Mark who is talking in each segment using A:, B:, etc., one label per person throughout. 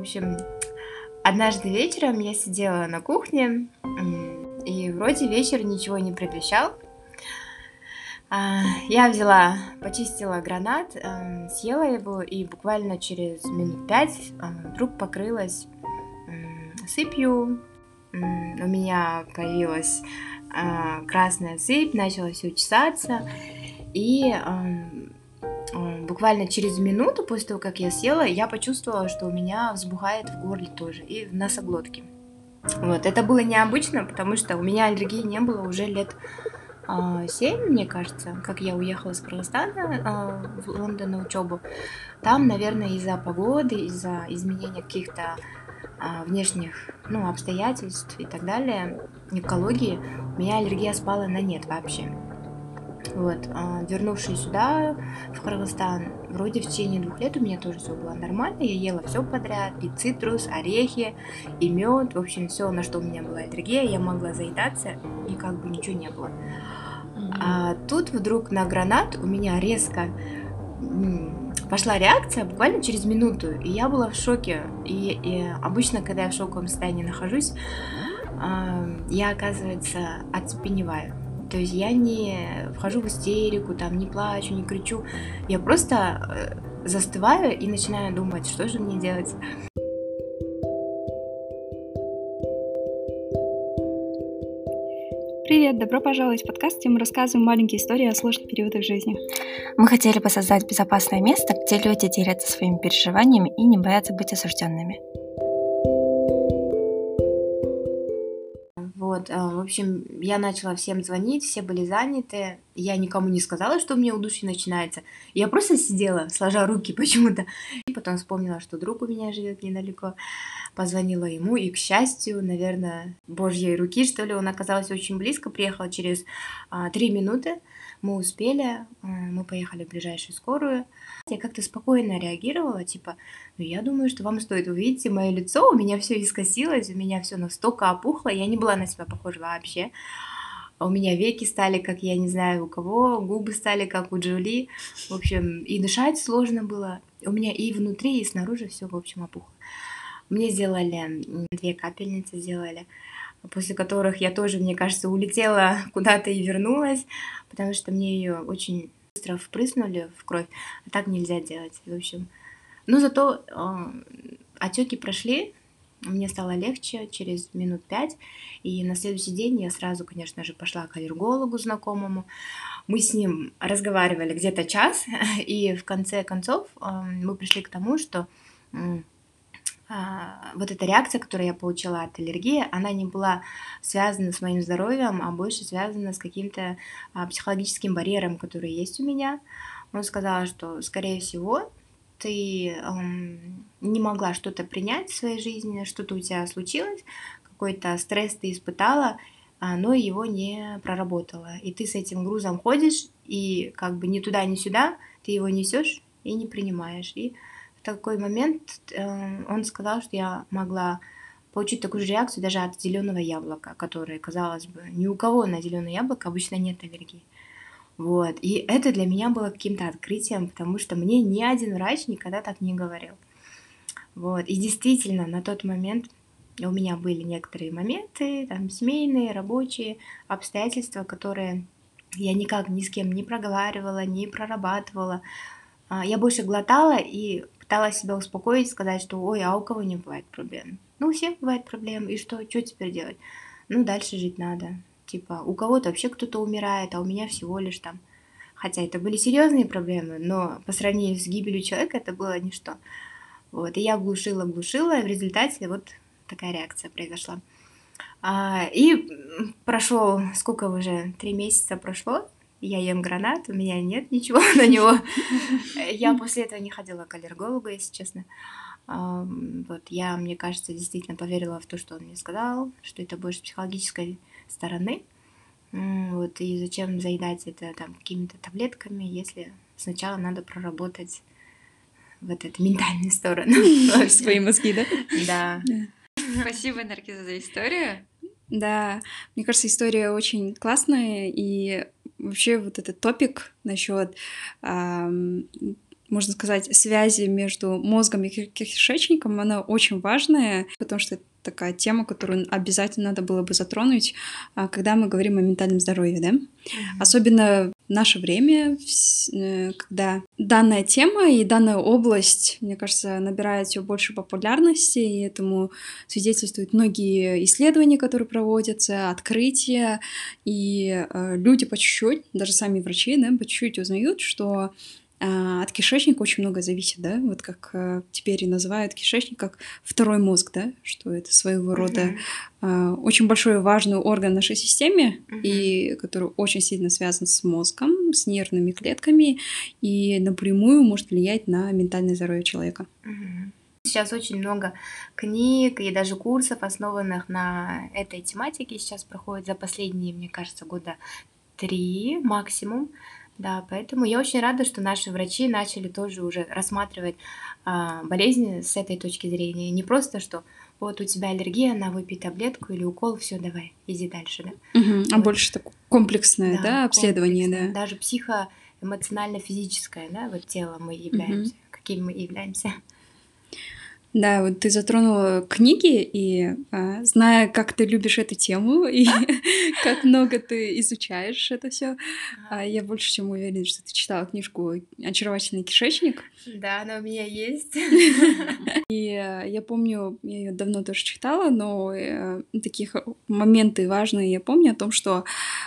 A: общем, однажды вечером я сидела на кухне, и вроде вечер ничего не предвещал. А, я взяла, почистила гранат, эм, съела его, и буквально через минут пять эм, вдруг покрылась сыпью. У меня появилась а, красная сыпь, начала все чесаться. И буквально через минуту после того, как я съела, я почувствовала, что у меня взбухает в горле тоже и в носоглотке. Вот, это было необычно, потому что у меня аллергии не было уже лет а, 7, мне кажется, как я уехала из Кыргызстана а, в Лондон на учебу. Там, наверное, из-за погоды, из-за изменения каких-то а, внешних ну, обстоятельств и так далее, экологии, у меня аллергия спала на нет вообще. Вот, а, вернувшись сюда, в Кыргызстан, вроде в течение двух лет у меня тоже все было нормально, я ела все подряд, и цитрус, орехи, и мед, в общем, все, на что у меня была аллергия, я могла заедаться, и как бы ничего не было. А тут вдруг на гранат у меня резко пошла реакция буквально через минуту, и я была в шоке. И, и обычно, когда я в шоковом состоянии нахожусь, я, оказывается, оцепеневаю. То есть я не вхожу в истерику, там не плачу, не кричу. Я просто э, застываю и начинаю думать, что же мне делать.
B: Привет, добро пожаловать в подкаст, где мы рассказываем маленькие истории о сложных периодах жизни.
C: Мы хотели бы создать безопасное место, где люди делятся своими переживаниями и не боятся быть осужденными.
A: Вот, а, в общем, я начала всем звонить, все были заняты. Я никому не сказала, что у меня удушье начинается. Я просто сидела, сложа руки почему-то. И потом вспомнила, что друг у меня живет недалеко. Позвонила ему, и, к счастью, наверное, божьей руки, что ли, он оказался очень близко. Приехал через а, три минуты. Мы успели, а, мы поехали в ближайшую скорую. Я как-то спокойно реагировала, типа, ну я думаю, что вам стоит увидеть мое лицо, у меня все искосилось, у меня все настолько опухло, я не была на себя похожа вообще. У меня веки стали, как я не знаю у кого, губы стали, как у Джоли. В общем, и дышать сложно было. У меня и внутри, и снаружи все, в общем, опухло. Мне сделали две капельницы, сделали после которых я тоже, мне кажется, улетела куда-то и вернулась, потому что мне ее очень быстро впрыснули в кровь, а так нельзя делать. В общем, но зато э, отеки прошли, мне стало легче через минут пять, и на следующий день я сразу, конечно же, пошла к аллергологу знакомому. Мы с ним разговаривали где-то час, и в конце концов э, мы пришли к тому, что а, вот эта реакция, которую я получила от аллергии, она не была связана с моим здоровьем, а больше связана с каким-то а, психологическим барьером, который есть у меня. Он сказал, что, скорее всего, ты эм, не могла что-то принять в своей жизни, что-то у тебя случилось, какой-то стресс ты испытала, но его не проработала. И ты с этим грузом ходишь, и как бы ни туда, ни сюда ты его несешь и не принимаешь. И такой момент э, он сказал, что я могла получить такую же реакцию даже от зеленого яблока, которое, казалось бы, ни у кого на зеленое яблоко обычно нет аллергии. Вот. И это для меня было каким-то открытием, потому что мне ни один врач никогда так не говорил. Вот. И действительно, на тот момент у меня были некоторые моменты, там, семейные, рабочие, обстоятельства, которые я никак ни с кем не проговаривала, не прорабатывала. А, я больше глотала и пыталась себя успокоить, сказать, что ой, а у кого не бывает проблем? Ну, у всех бывает проблемы, и что, что теперь делать? Ну, дальше жить надо. Типа, у кого-то вообще кто-то умирает, а у меня всего лишь там. Хотя это были серьезные проблемы, но по сравнению с гибелью человека это было ничто. Вот, и я глушила, глушила, и в результате вот такая реакция произошла. А, и прошел, сколько уже, три месяца прошло, я ем гранат, у меня нет ничего на него. Я после этого не ходила к аллергологу, если честно. Вот, я, мне кажется, действительно поверила в то, что он мне сказал, что это больше с психологической стороны. Вот, и зачем заедать это там какими-то таблетками, если сначала надо проработать вот эту ментальную сторону.
B: Свои мозги, да?
A: Да.
D: Спасибо, Наргиза, за историю.
B: Да, мне кажется, история очень классная, и вообще вот этот топик насчет можно сказать, связи между мозгом и кишечником, она очень важная, потому что это такая тема, которую обязательно надо было бы затронуть, а, когда мы говорим о ментальном здоровье, да? Mm-hmm. Особенно в наше время, э, когда данная тема и данная область, мне кажется, набирает все больше популярности, и этому свидетельствуют многие исследования, которые проводятся, открытия, и э, люди по чуть-чуть, даже сами врачи, да, по чуть-чуть узнают, что от кишечника очень много зависит, да, вот как э, теперь и называют кишечник как второй мозг, да, что это своего рода uh-huh. очень большой важный орган в нашей системе, uh-huh. и который очень сильно связан с мозгом, с нервными клетками, и напрямую может влиять на ментальное здоровье человека.
A: Uh-huh. Сейчас очень много книг и даже курсов, основанных на этой тематике, сейчас проходят за последние, мне кажется, года три максимум. Да, поэтому я очень рада, что наши врачи начали тоже уже рассматривать а, болезни с этой точки зрения. Не просто, что вот у тебя аллергия, на выпей таблетку или укол, все, давай, иди дальше, да.
B: Угу, вот. А больше такое комплексное, да, да обследование, да.
A: Даже психоэмоционально-физическое, да, вот тело мы являемся, угу. какими мы являемся.
B: Да, вот ты затронула книги, и а, зная, как ты любишь эту тему и как много ты изучаешь это все, а, я больше чем уверена, что ты читала книжку «Очаровательный кишечник».
A: Да, она у меня есть.
B: И а, я помню, я ее давно тоже читала, но э, таких моменты важные я помню о том, что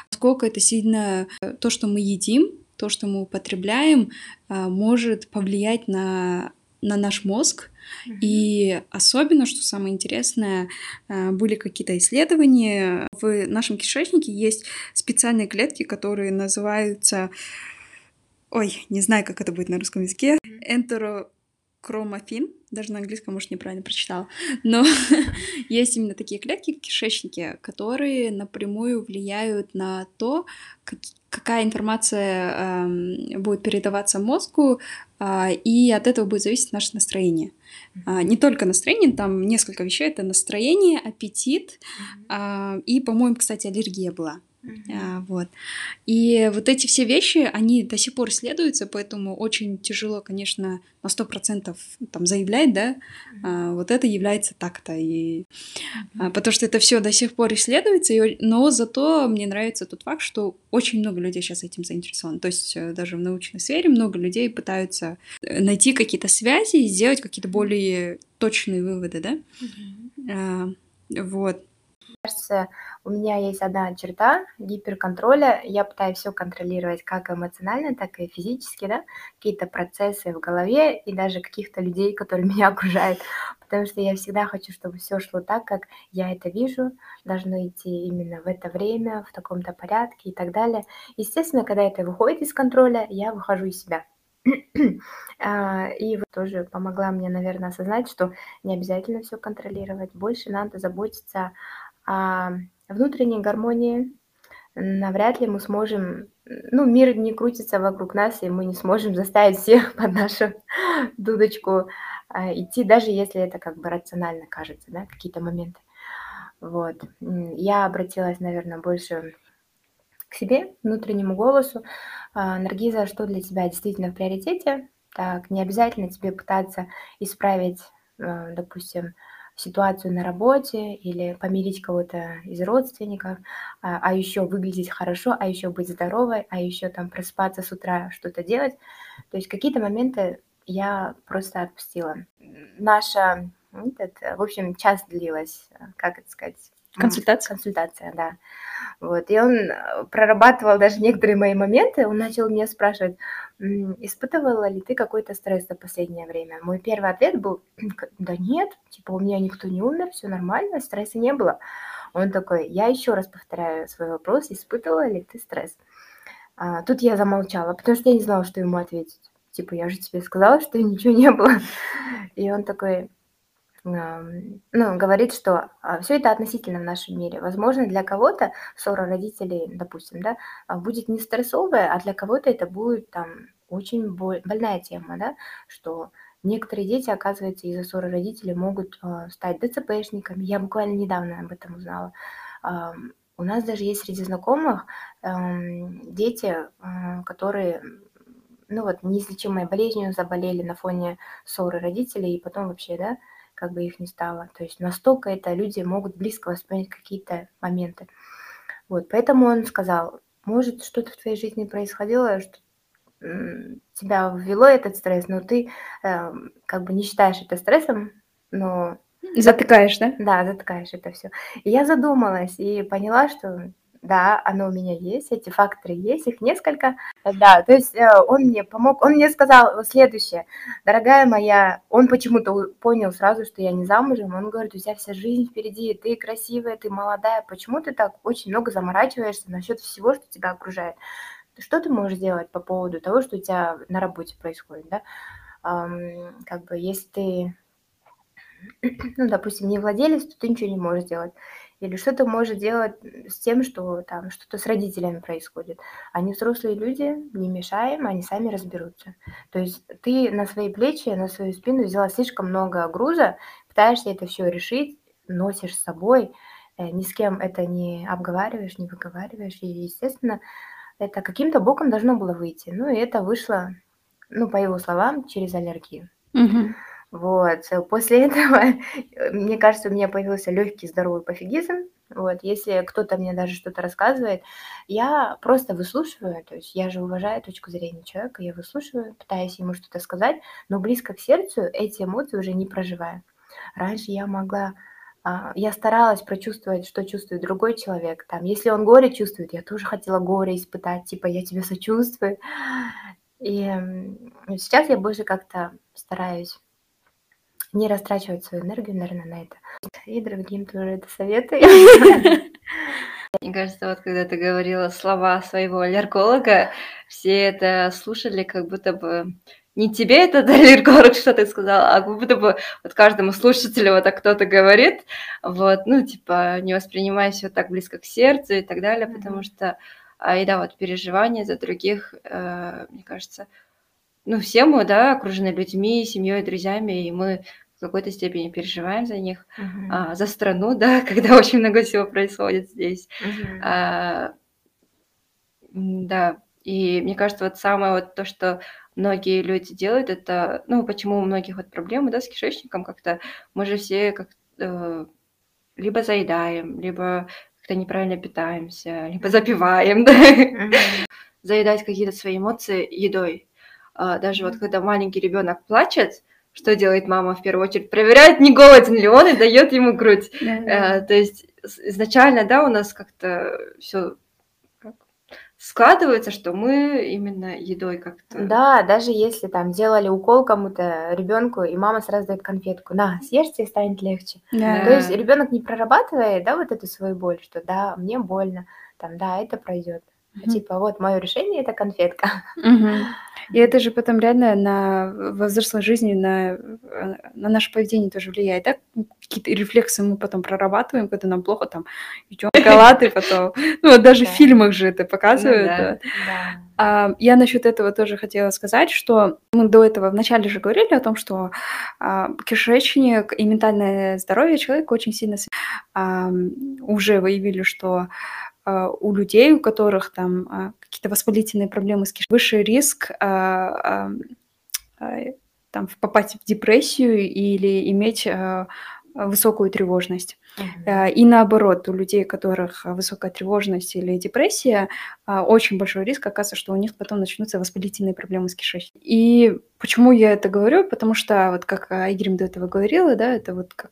B: сколько это сильно э, то, что мы едим, то, что мы употребляем, а, может повлиять на на наш мозг, и особенно, что самое интересное, э, были какие-то исследования. В нашем кишечнике есть специальные клетки, которые называются... Ой, не знаю, как это будет на русском языке. Энтерокромофин. Даже на английском, может, неправильно прочитала. Но есть именно такие клетки в кишечнике, которые напрямую влияют на то, какая информация э, будет передаваться мозгу, э, и от этого будет зависеть наше настроение. Э, не только настроение, там несколько вещей. Это настроение, аппетит э, и, по-моему, кстати, аллергия была. Uh-huh. вот. И вот эти все вещи, они до сих пор исследуются, поэтому очень тяжело, конечно, на сто процентов там заявлять, да, uh-huh. а, вот это является так-то, и uh-huh. а, потому что это все до сих пор исследуется, и, но зато мне нравится тот факт, что очень много людей сейчас этим заинтересованы, то есть э, даже в научной сфере много людей пытаются э, найти какие-то связи и сделать какие-то более точные выводы, да, uh-huh. а, вот
A: кажется, у меня есть одна черта гиперконтроля. Я пытаюсь все контролировать как эмоционально, так и физически, да, какие-то процессы в голове и даже каких-то людей, которые меня окружают. Потому что я всегда хочу, чтобы все шло так, как я это вижу, должно идти именно в это время, в таком-то порядке и так далее. Естественно, когда это выходит из контроля, я выхожу из себя. А, и тоже помогла мне, наверное, осознать, что не обязательно все контролировать, больше надо заботиться а внутренней гармонии навряд ли мы сможем, ну, мир не крутится вокруг нас, и мы не сможем заставить всех под нашу дудочку а, идти, даже если это как бы рационально кажется, да, какие-то моменты. Вот. Я обратилась, наверное, больше к себе, внутреннему голосу. А, Наргиза, что для тебя действительно в приоритете? Так, не обязательно тебе пытаться исправить, а, допустим, ситуацию на работе или помирить кого-то из родственников, а, а еще выглядеть хорошо, а еще быть здоровой, а еще там просыпаться с утра, что-то делать. То есть какие-то моменты я просто отпустила. Наша, этот, в общем, час длилась, как это сказать,
B: Консультация?
A: Консультация, да. Вот. И он э, прорабатывал даже некоторые мои моменты. Он начал меня спрашивать, испытывала ли ты какой-то стресс за последнее время? Мой первый ответ был, да нет, типа у меня никто не умер, все нормально, стресса не было. Он такой, я еще раз повторяю свой вопрос, испытывала ли ты стресс? А, тут я замолчала, потому что я не знала, что ему ответить. Типа, я же тебе сказала, что ничего не было. И он такой, ну, говорит, что а, все это относительно в нашем мире. Возможно, для кого-то ссора родителей, допустим, да, а, будет не стрессовая, а для кого-то это будет там очень боль, больная тема, да, что некоторые дети, оказывается, из-за ссоры родителей могут э, стать ДЦПшниками. Я буквально недавно об этом узнала. Э, у нас даже есть среди знакомых э, дети, э, которые ну вот, неизлечимой болезнью заболели на фоне ссоры родителей, и потом вообще, да, как бы их не стало. То есть настолько это люди могут близко воспринять какие-то моменты. Вот, поэтому он сказал, может, что-то в твоей жизни происходило, что тебя ввело этот стресс, но ты э, как бы не считаешь это стрессом, но...
B: Затыкаешь, да?
A: Да, затыкаешь это все. И я задумалась и поняла, что да, оно у меня есть, эти факторы есть, их несколько. Да, то есть э, он мне помог, он мне сказал следующее, дорогая моя, он почему-то понял сразу, что я не замужем, он говорит, у тебя вся жизнь впереди, ты красивая, ты молодая, почему ты так очень много заморачиваешься насчет всего, что тебя окружает? Что ты можешь сделать по поводу того, что у тебя на работе происходит, да? Как бы если ты, ну, допустим, не владелец, то ты ничего не можешь сделать или что-то может делать с тем, что там что-то с родителями происходит. Они взрослые люди, не мешаем, они сами разберутся. То есть ты на свои плечи, на свою спину взяла слишком много груза, пытаешься это все решить, носишь с собой, э, ни с кем это не обговариваешь, не выговариваешь, и, естественно, это каким-то боком должно было выйти. Ну, и это вышло, ну, по его словам, через аллергию.
B: Угу.
A: Вот. После этого, мне кажется, у меня появился легкий здоровый пофигизм. Вот. Если кто-то мне даже что-то рассказывает, я просто выслушиваю. То есть я же уважаю точку зрения человека, я выслушиваю, пытаюсь ему что-то сказать, но близко к сердцу эти эмоции уже не проживаю. Раньше я могла а, я старалась прочувствовать, что чувствует другой человек. Там, если он горе чувствует, я тоже хотела горе испытать, типа я тебе сочувствую. И сейчас я больше как-то стараюсь не растрачивать свою энергию, наверное, на это. И другим тоже это советую.
D: Мне кажется, вот когда ты говорила слова своего аллерголога, все это слушали, как будто бы не тебе этот аллерголог что ты сказал, а как будто бы вот каждому слушателю вот так кто-то говорит, вот, ну, типа, не воспринимай все так близко к сердцу и так далее, mm-hmm. потому что, а, и да, вот переживания за других, э, мне кажется, ну, все мы, да, окружены людьми, семьей, друзьями, и мы какой-то степени переживаем за них, uh-huh. а, за страну, да, когда очень много всего происходит здесь. Uh-huh. А, да, и мне кажется, вот самое вот то, что многие люди делают, это, ну, почему у многих вот проблемы, да, с кишечником как-то, мы же все как э, либо заедаем, либо как-то неправильно питаемся, либо запиваем, да, uh-huh. заедать какие-то свои эмоции едой. А, даже вот когда маленький ребенок плачет, что делает мама в первую очередь? Проверяет, не голоден ли он, и дает ему грудь. Да, да. то есть изначально, да, у нас как-то все складывается, что мы именно едой как-то.
A: Да, даже если там делали укол кому-то ребенку, и мама сразу дает конфетку, на, съешьте, и станет легче. Да. То есть ребенок не прорабатывает, да, вот эту свою боль, что да, мне больно, там, да, это пройдет. Mm-hmm. Типа, вот мое решение это конфетка.
B: Mm-hmm. И это же потом реально на во взрослой жизни, на, на наше поведение тоже влияет, да? Какие-то рефлексы мы потом прорабатываем, когда нам плохо, там, идем шоколад, и потом... Ну, вот даже в фильмах же это показывают. Ну а, я насчет этого тоже хотела сказать, что мы до этого вначале же говорили о том, что а, кишечник и ментальное здоровье человека очень сильно уже выявили, что у людей, у которых там а, какие-то воспалительные проблемы с кишечником, выше риск а, там попасть в депрессию или иметь высокую тревожность. Uh-huh. И наоборот, у людей, у которых высокая тревожность или депрессия, очень большой риск оказывается, что у них потом начнутся воспалительные проблемы с кишечником. И почему я это говорю? Потому что, вот как Игорем до этого говорила, да, это вот как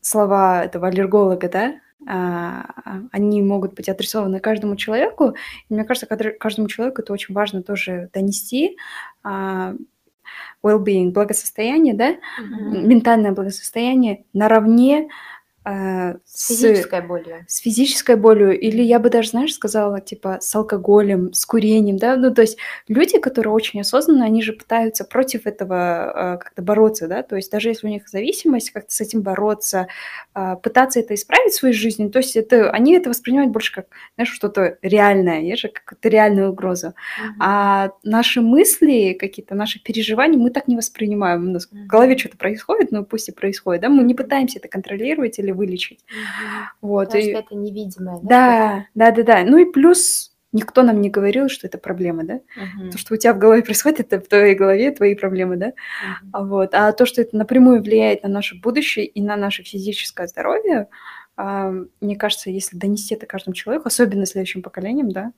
B: слова этого аллерголога, да, а, они могут быть адресованы каждому человеку. И мне кажется, каждому человеку это очень важно тоже донести а, well-being, благосостояние, да, mm-hmm. ментальное благосостояние наравне
A: Э, с физической болью.
B: С физической болью, или я бы даже, знаешь, сказала, типа, с алкоголем, с курением, да, ну, то есть люди, которые очень осознанно, они же пытаются против этого э, как-то бороться, да, то есть даже если у них зависимость, как-то с этим бороться, э, пытаться это исправить в своей жизни, то есть это, они это воспринимают больше как, знаешь, что-то реальное, есть же какую-то реальную угрозу. Mm-hmm. А наши мысли, какие-то наши переживания мы так не воспринимаем. У нас mm-hmm. в голове что-то происходит, ну, пусть и происходит, да, мы не пытаемся это контролировать или вылечить.
A: Вот, Потому и... что это невидимое.
B: Да, да, да, да. Ну и плюс никто нам не говорил, что это проблема, да?
A: Мгм.
B: То, что у тебя в голове происходит, это в твоей голове твои проблемы, да? А вот. А то, что это напрямую влияет на наше будущее и на наше физическое здоровье, а, мне кажется, если донести это каждому человеку, особенно следующим поколениям, да,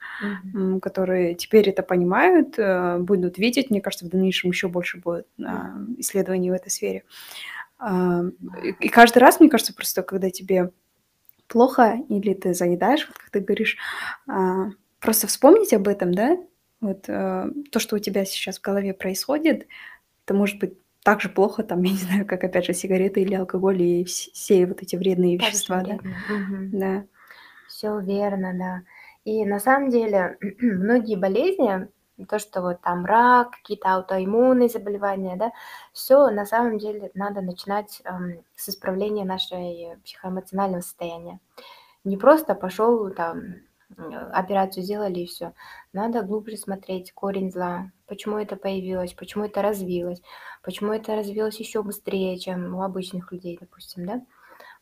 B: м, которые теперь это понимают, э, будут видеть, мне кажется, в дальнейшем еще больше будет а, исследований в этой сфере. А, И каждый раз, мне кажется, просто когда тебе плохо или ты заедаешь, вот как ты говоришь, а, просто вспомнить об этом, да, вот э, то, что у тебя сейчас в голове происходит, это может быть так же плохо, там, я не знаю, как, опять же, сигареты или алкоголь и вс- все вот эти вредные
A: Так
B: вещества, да. Да.
A: Все верно, да. И на самом деле многие болезни, то, что вот там рак, какие-то аутоиммунные заболевания, да, все на самом деле надо начинать ам, с исправления нашей психоэмоционального состояния. Не просто пошел там м, операцию сделали и все. Надо глубже смотреть корень зла, почему это появилось, почему это развилось, почему это развилось еще быстрее, чем у обычных людей, допустим, да.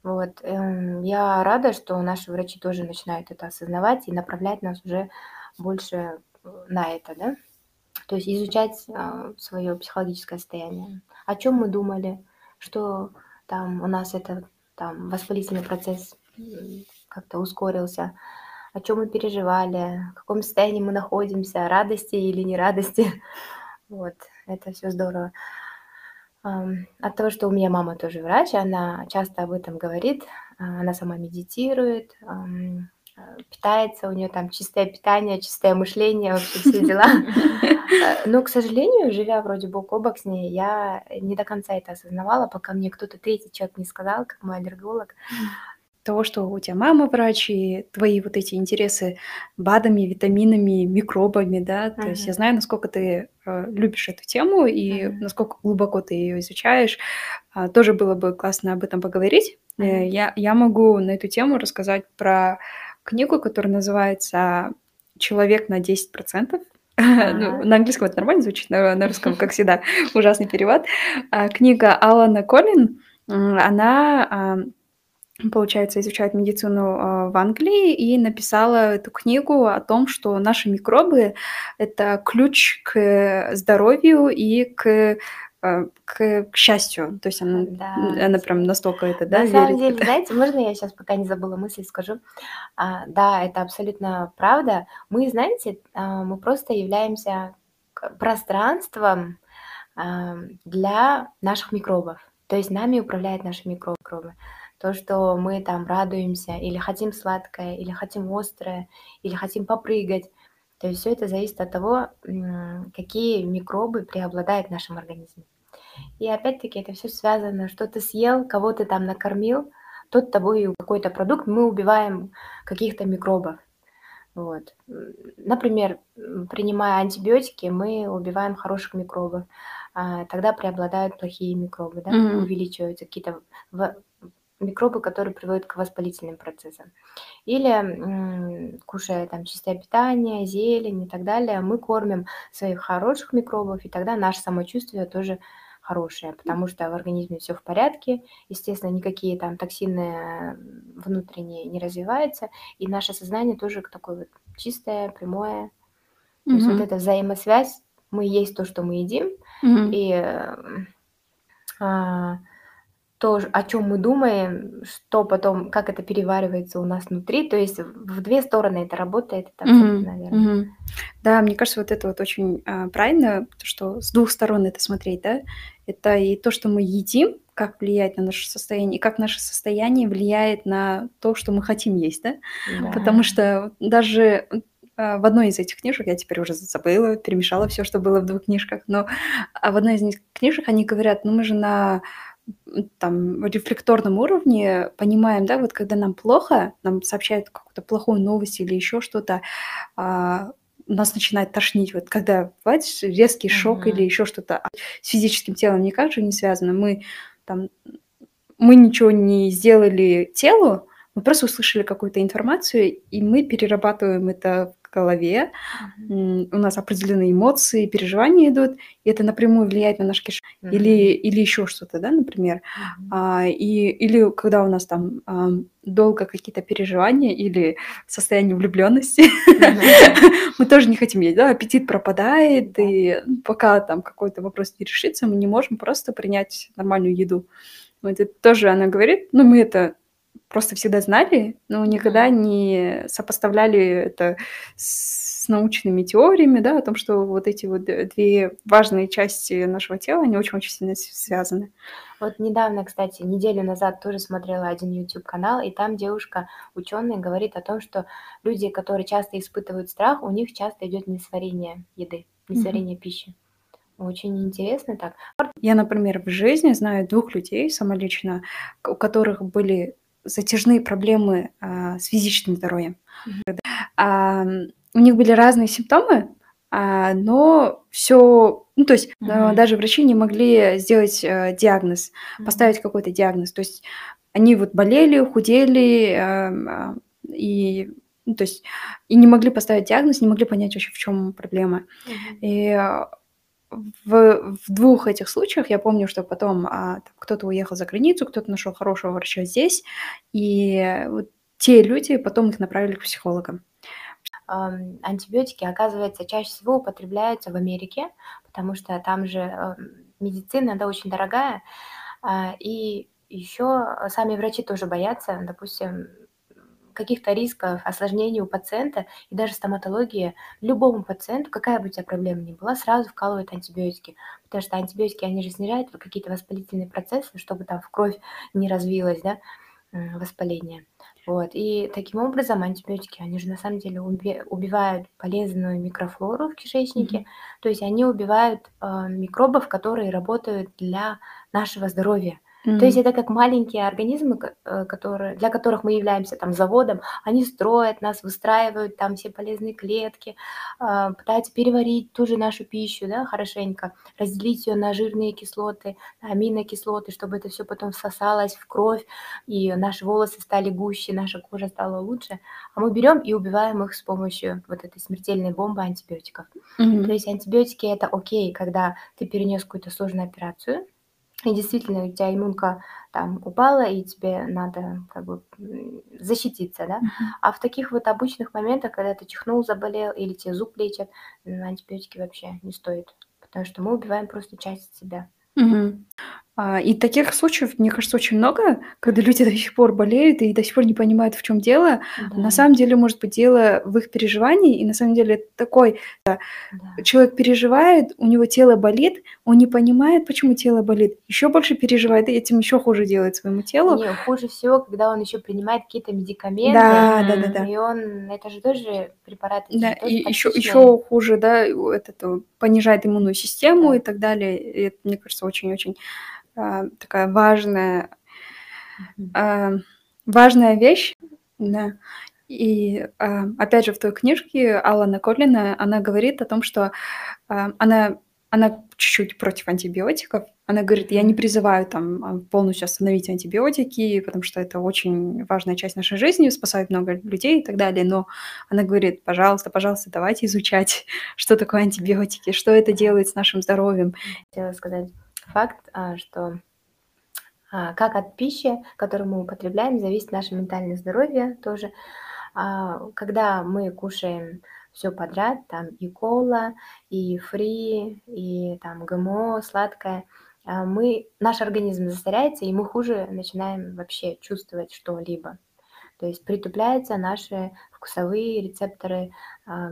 A: Вот, эм, я рада, что наши врачи тоже начинают это осознавать и направлять нас уже больше э, на это, да. То есть изучать свое психологическое состояние. О чем мы думали, что там у нас это там воспалительный процесс как-то ускорился, о чем мы переживали, в каком состоянии мы находимся, радости или не радости. Вот, это все здорово. От того, что у меня мама тоже врач, она часто об этом говорит, а, она сама медитирует, а, питается, у нее там чистое питание, чистое мышление, вообще все дела. А, Но, к сожалению, живя вроде бок о бок с ней, я не до конца это осознавала, пока мне кто-то третий человек не сказал, как мой аллерголог.
B: Того, что у тебя мама врач, и твои вот эти интересы БАДами, витаминами, микробами, да, то есть я знаю, насколько ты э, любишь эту тему и
A: Мгм.
B: насколько глубоко ты ее изучаешь. А, тоже было бы классно об этом поговорить. Э,
A: Мгм.
B: Я, я могу на эту тему рассказать про книгу, которая называется «Человек на 10%». Ну,
A: Ага.
B: на английском это нормально звучит, на, на русском, как всегда, ужасный перевод. А, Книга Алана Коллин, она, а, получается, изучает медицину а, в Англии и написала эту книгу о том, что наши микробы – это ключ к здоровью и к, а, к, к счастью. То есть она,
A: Да.
B: она прям настолько это, да,
A: На самом
B: верит в
A: деле, знаете, можно я сейчас, пока не забыла мысль, скажу? А, да, это абсолютно правда. Мы, знаете, а, мы просто являемся пространством а, для наших микробов. То есть нами управляют наши микро- микробы. То, что мы там радуемся, или хотим сладкое, или хотим острое, или хотим попрыгать. То есть все это зависит от того, какие микробы преобладают в нашем организме. И опять-таки это все связано, что ты съел, кого ты там накормил, тот тобой какой-то продукт, мы убиваем каких-то микробов. Вот. Например, принимая антибиотики, мы убиваем хороших микробов. А, Тогда преобладают плохие микробы, да,
B: Мгм.
A: увеличиваются какие-то микробы, которые приводят к воспалительным процессам. Или кушая там чистое питание, зелень и так далее, мы кормим своих хороших микробов, и тогда наше самочувствие тоже хорошее, потому что в организме все в порядке, естественно, никакие там токсины внутренние не развиваются, и наше сознание тоже такое вот чистое, прямое. То есть вот эта взаимосвязь, мы есть то, что мы едим,
B: Мгм.
A: и э, а, то, о чем мы думаем, что потом, как это переваривается у нас внутри, то есть в две стороны это работает, это
B: Мгм.
A: верно.
B: Мгм. Да, мне кажется, вот это вот очень а, правильно, то, что с двух сторон это смотреть, да. Это и то, что мы едим, как влияет на наше состояние, и как наше состояние влияет на то, что мы хотим есть, да. Потому
A: Да.
B: что даже а, в одной из этих книжек, я теперь уже забыла, перемешала все, что было в двух книжках, но а в одной из них книжек они говорят, ну мы же на там рефлекторном уровне понимаем, да, вот когда нам плохо, нам сообщают какую-то плохую новость или еще что-то, а, нас начинает тошнить. Вот когда бывает резкий шок или
A: Мгм.
B: еще что-то а с физическим телом никак же не связано. Мы там мы ничего не сделали телу, мы просто услышали какую-то информацию, и мы перерабатываем это голове, у нас определенные эмоции, переживания идут, и это напрямую влияет на наш кишечник. Или, или еще что-то, да, например. А, и, или когда у нас там а, долго какие-то переживания или состояние влюбленности, мы тоже не хотим есть, да, аппетит пропадает, и пока там какой-то вопрос не решится, мы не можем просто принять нормальную еду. Вот это тоже она говорит, ну, мы это просто всегда знали, но никогда не сопоставляли это с научными теориями, да, о том, что вот эти вот две важные части нашего тела, они очень-очень сильно связаны.
A: Вот недавно, кстати, неделю назад тоже смотрела один YouTube-канал, и там девушка, ученая, говорит о том, что люди, которые часто испытывают страх, у них часто идет несварение еды, несварение mm-hmm. пищи. Очень интересно так.
B: Я, например, в жизни знаю двух людей самолично, у которых были затяжные проблемы а, с физическим здоровьем. Mm-hmm. А, у них были разные симптомы, а, но все, ну то есть mm-hmm. даже врачи не могли сделать а, диагноз, mm-hmm. поставить какой-то диагноз. То есть они вот болели, худели а, и ну, то есть и не могли поставить диагноз, не могли понять вообще в чем проблема. Mm-hmm. И в, в двух этих случаях. Я помню, что потом а, кто-то уехал за границу, кто-то нашел хорошего врача здесь, и вот те люди потом их направили к психологам.
A: Антибиотики, оказывается, чаще всего употребляются в Америке, потому что там же медицина, да, очень дорогая, а, и еще сами врачи тоже боятся, допустим, каких-то рисков, осложнений у пациента и даже стоматология любому пациенту, какая бы у тебя проблема ни была, сразу вкалывают антибиотики. Потому что антибиотики, они же снижают какие-то воспалительные процессы, чтобы там в кровь не развилось, да, воспаление. Вот. И таким образом антибиотики, они же на самом деле убивают полезную микрофлору в кишечнике, mm-hmm. то есть они убивают э, микробов, которые работают для нашего здоровья. То есть это как маленькие организмы, э, которые, для которых мы являемся там заводом, они строят нас, выстраивают там все полезные клетки, а, пытаются переварить ту же нашу пищу, да, хорошенько, разделить ее на жирные кислоты, на аминокислоты, чтобы это все потом всосалось в кровь, и наши волосы стали гуще, наша кожа стала лучше. А мы берем и убиваем их с помощью вот этой смертельной бомбы антибиотиков.
B: Мгм.
A: То есть антибиотики это окей, когда ты перенес какую-то сложную операцию, и действительно у тебя иммунка там упала, и тебе надо как бы защититься, да. А в таких вот обычных моментах, когда ты чихнул, заболел или тебе зуб лечат, антибиотики вообще не стоит, потому что мы убиваем просто часть себя.
B: Мгм. А, и таких случаев, мне кажется, очень много, когда люди до сих пор болеют и до сих пор не понимают, в чем дело. На
A: Да.
B: самом деле, может быть, дело в их переживании, и на самом деле это такой, да,
A: Да.
B: человек переживает, у него тело болит, он не понимает, почему тело болит, еще больше переживает, и этим еще хуже делает своему телу.
A: Не, хуже всего, когда он еще принимает какие-то медикаменты,
B: Да, да, да, да.
A: и он, это же тоже препараты, это
B: Да,
A: же тоже
B: и еще,
A: токсичные.
B: еще хуже, да, это, то понижает иммунную систему
A: Да.
B: и так далее. И это, мне кажется, очень-очень а, такая важная, а, важная вещь, да. И а, опять же в той книжке Алана Коллина она говорит о том, что а, она она чуть-чуть против антибиотиков. Она говорит, я не призываю там полностью остановить антибиотики, потому что это очень важная часть нашей жизни, спасает много людей и так далее. Но она говорит, пожалуйста, пожалуйста, давайте изучать, что такое антибиотики, что это делает с нашим здоровьем.
A: Хотела сказать факт, а, что а, как от пищи, которую мы употребляем, зависит наше ментальное здоровье тоже. А, Когда мы кушаем все подряд, там и кола, и фри, и там ГМО, сладкое, мы, наш организм засоряется, и мы хуже начинаем вообще чувствовать что-либо. То есть притупляются наши вкусовые рецепторы, а,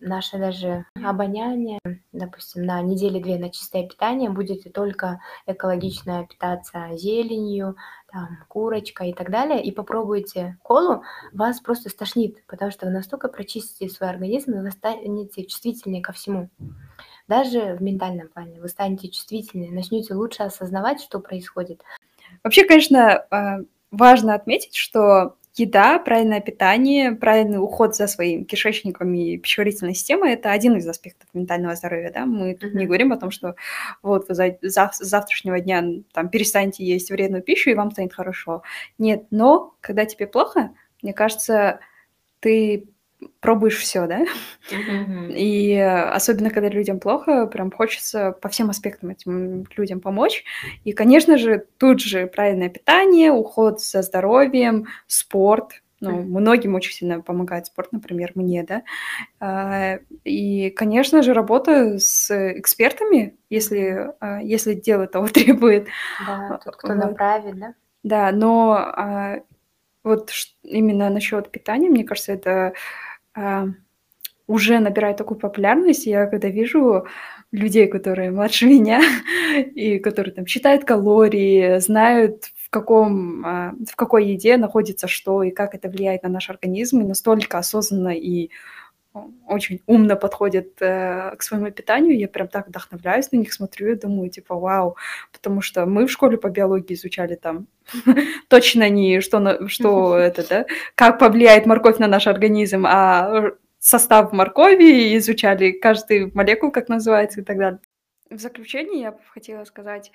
A: наше даже обоняние. Допустим, на неделе-две на чистое питание будете только экологично питаться зеленью, там, курочкой и так далее, и попробуйте колу, вас просто стошнит, потому что вы настолько прочистите свой организм, и вы станете чувствительнее ко всему. Даже в ментальном плане вы станете чувствительнее, начнете лучше осознавать, что происходит.
B: Вообще, конечно, а, важно отметить, что еда, правильное питание, правильный уход за своим кишечником и пищеварительной системой – это один из аспектов ментального здоровья, да. Мы тут не
A: Мгм.
B: говорим о том, что вот вы за зав с завтрашнего дня, там перестаньте есть вредную пищу, и вам станет хорошо. Нет, но когда тебе плохо, мне кажется, ты пробуешь все, да? И особенно, когда людям плохо, прям хочется по всем аспектам этим людям помочь. И, конечно же, тут же правильное питание, уход за здоровьем, спорт. Ну, многим очень сильно помогает спорт, например, мне, да. А, И, конечно же, работа с экспертами, если, а, если дело того требует.
A: Да, тот, кто
B: Вот.
A: направит, да?
B: Да, но а, вот именно насчет питания, мне кажется, это а, уже набирает такую популярность. Я когда вижу людей, которые младше меня, и которые там считают калории, знают, в каком, а, в какой еде находится что и как это влияет на наш организм, и настолько осознанно и очень умно подходят э, к своему питанию, я прям так вдохновляюсь на них, смотрю и думаю, типа, вау, потому что мы в школе по биологии изучали там точно не что, на- что это, да, как повлияет морковь на наш организм, а состав моркови изучали каждую молекулу, как называется и так далее. В заключение я хотела сказать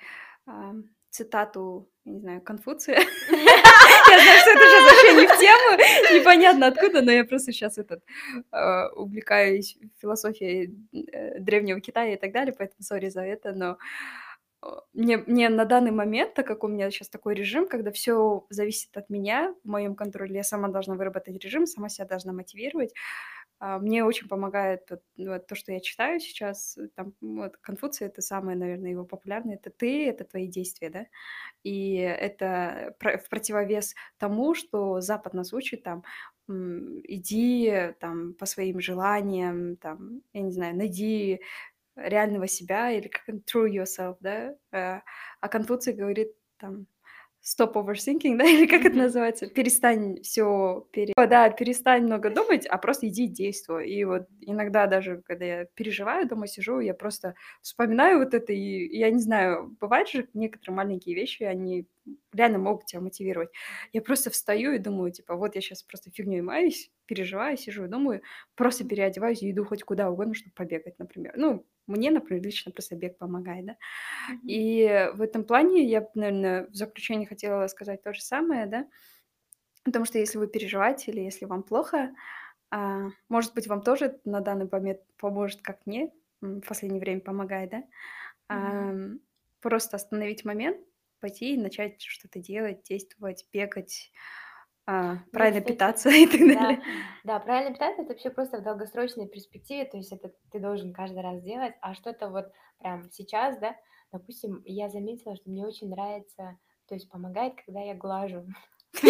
B: а, цитату, не знаю, Конфуция. Я знаю, что это сейчас вообще не в тему, непонятно откуда, но я просто сейчас этот а, увлекаюсь философией э, древнего Китая и так далее, поэтому сори за это, но а, мне, мне на данный момент, так как у меня сейчас такой режим, когда все зависит от меня, в моем контроле, я сама должна выработать режим, сама себя должна мотивировать. А, Мне очень помогает вот, вот то, что я читаю сейчас. Там, вот, Конфуция — это самое, наверное, его популярное. Это ты, это твои действия, да? И это в противовес тому, что Запад нас учит, там, иди там по своим желаниям, там, я не знаю, найди реального себя или как true yourself, да? Э, А Конфуций говорит там stop overthinking, да, или как это
A: Мгм.
B: называется? Перестань все, пере... Да, перестань много думать, а просто иди и действуй. И вот иногда даже, когда я переживаю, дома сижу, я просто вспоминаю вот это, и и я не знаю, бывает же некоторые маленькие вещи, они реально могут тебя мотивировать. Я просто встаю и думаю, типа, вот я сейчас просто фигней маюсь, переживаю, сижу и думаю, просто переодеваюсь и иду хоть куда угодно, чтобы побегать, например. Ну, мне, например, лично просто бег помогает, да.
A: Мгм.
B: И в этом плане я, наверное, в заключение хотела сказать то же самое, да, потому что если вы переживаете или если вам плохо, а, может быть, вам тоже на данный момент поможет, как мне в последнее время помогает, да. Ам, просто остановить момент, пойти и начать что-то делать, действовать, бегать, а,
A: Ну,
B: правильно
A: кстати,
B: питаться и так
A: да,
B: далее.
A: да, правильно питаться это вообще просто в долгосрочной перспективе, то есть это ты должен каждый раз делать, а что-то вот прям сейчас, да, допустим, я заметила, что мне очень нравится, то есть помогает, когда я глажу.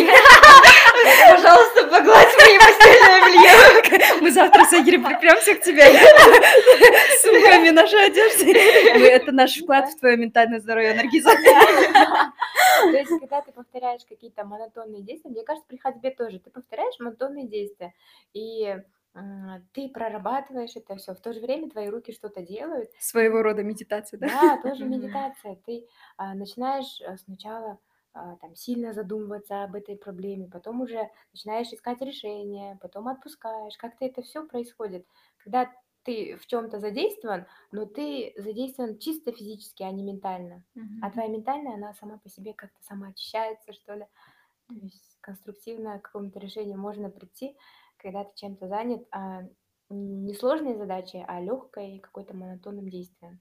D: Пожалуйста, погладь мои постельное белье.
B: Мы завтра с Игорем припремся к тебе с сумками нашей одежды. Это наш вклад в твое ментальное здоровье, Наргиза.
A: То есть, когда ты повторяешь какие-то монотонные действия, мне кажется, при ходьбе тоже, ты повторяешь монотонные действия, и м, ты прорабатываешь это все, в то же время твои руки что-то делают,
B: Своего рода медитация, да?
A: Да, тоже медитация. Ты а, начинаешь а, сначала а, там сильно задумываться об этой проблеме, потом уже начинаешь искать решение, потом отпускаешь. Как-то это все происходит, когда ты в чем-то задействован, но ты задействован чисто физически, а не ментально. А твоя ментальная, она сама по себе как-то сама очищается, что ли. То есть конструктивно к какому-то решению можно прийти, когда ты чем-то занят, а не сложной задачей, а легкой какой-то монотонным действием.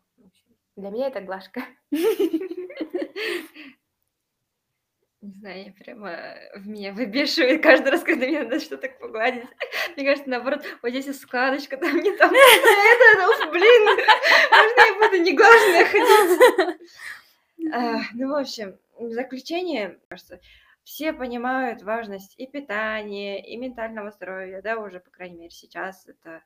A: Для меня это глажка.
D: Не знаю, я прямо в меня выбешивает каждый раз, когда мне надо что-то погладить. Мне кажется, наоборот, вот здесь есть складочка, там не там, это, блин, можно я буду не глаженная ходить? А, Ну, в общем, в заключение, кажется, все понимают важность и питания, и ментального здоровья, да, уже, по крайней мере, сейчас это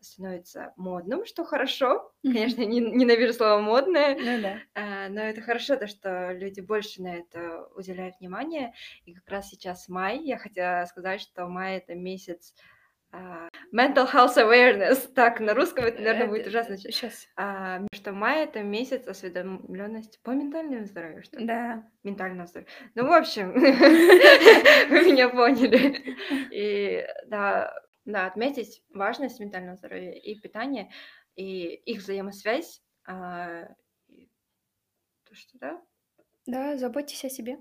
D: становится модным, что хорошо. Конечно, не- ненавижу слово модное,
B: Ну да.
D: а, но это хорошо, то, что люди больше на это уделяют внимание. И как раз сейчас май, я хотела сказать, что май это месяц а, mental health awareness. Так, на русском это, наверное, будет ужасно.
B: Сейчас.
D: А, что май это месяц осведомленности по ментальному здоровью, что ли?
B: Да.
D: Ментального здоровья. Ну, в общем, вы меня поняли. И да, да, отметить важность ментального здоровья и питания, и их взаимосвязь. а, и То, что да,
B: Да, заботьтесь о себе.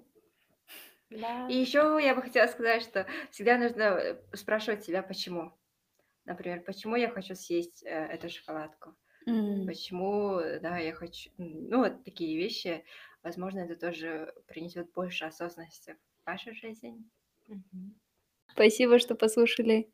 C: Да.
D: И еще я бы хотела сказать, что всегда нужно э, спрашивать себя, почему. Например, почему я хочу съесть э, эту шоколадку?
B: М.
D: Почему, э, да, я хочу... Ну, вот такие вещи. Возможно, это тоже принесет больше осознанности в вашу жизнь.
C: Мгм.
B: Спасибо, что послушали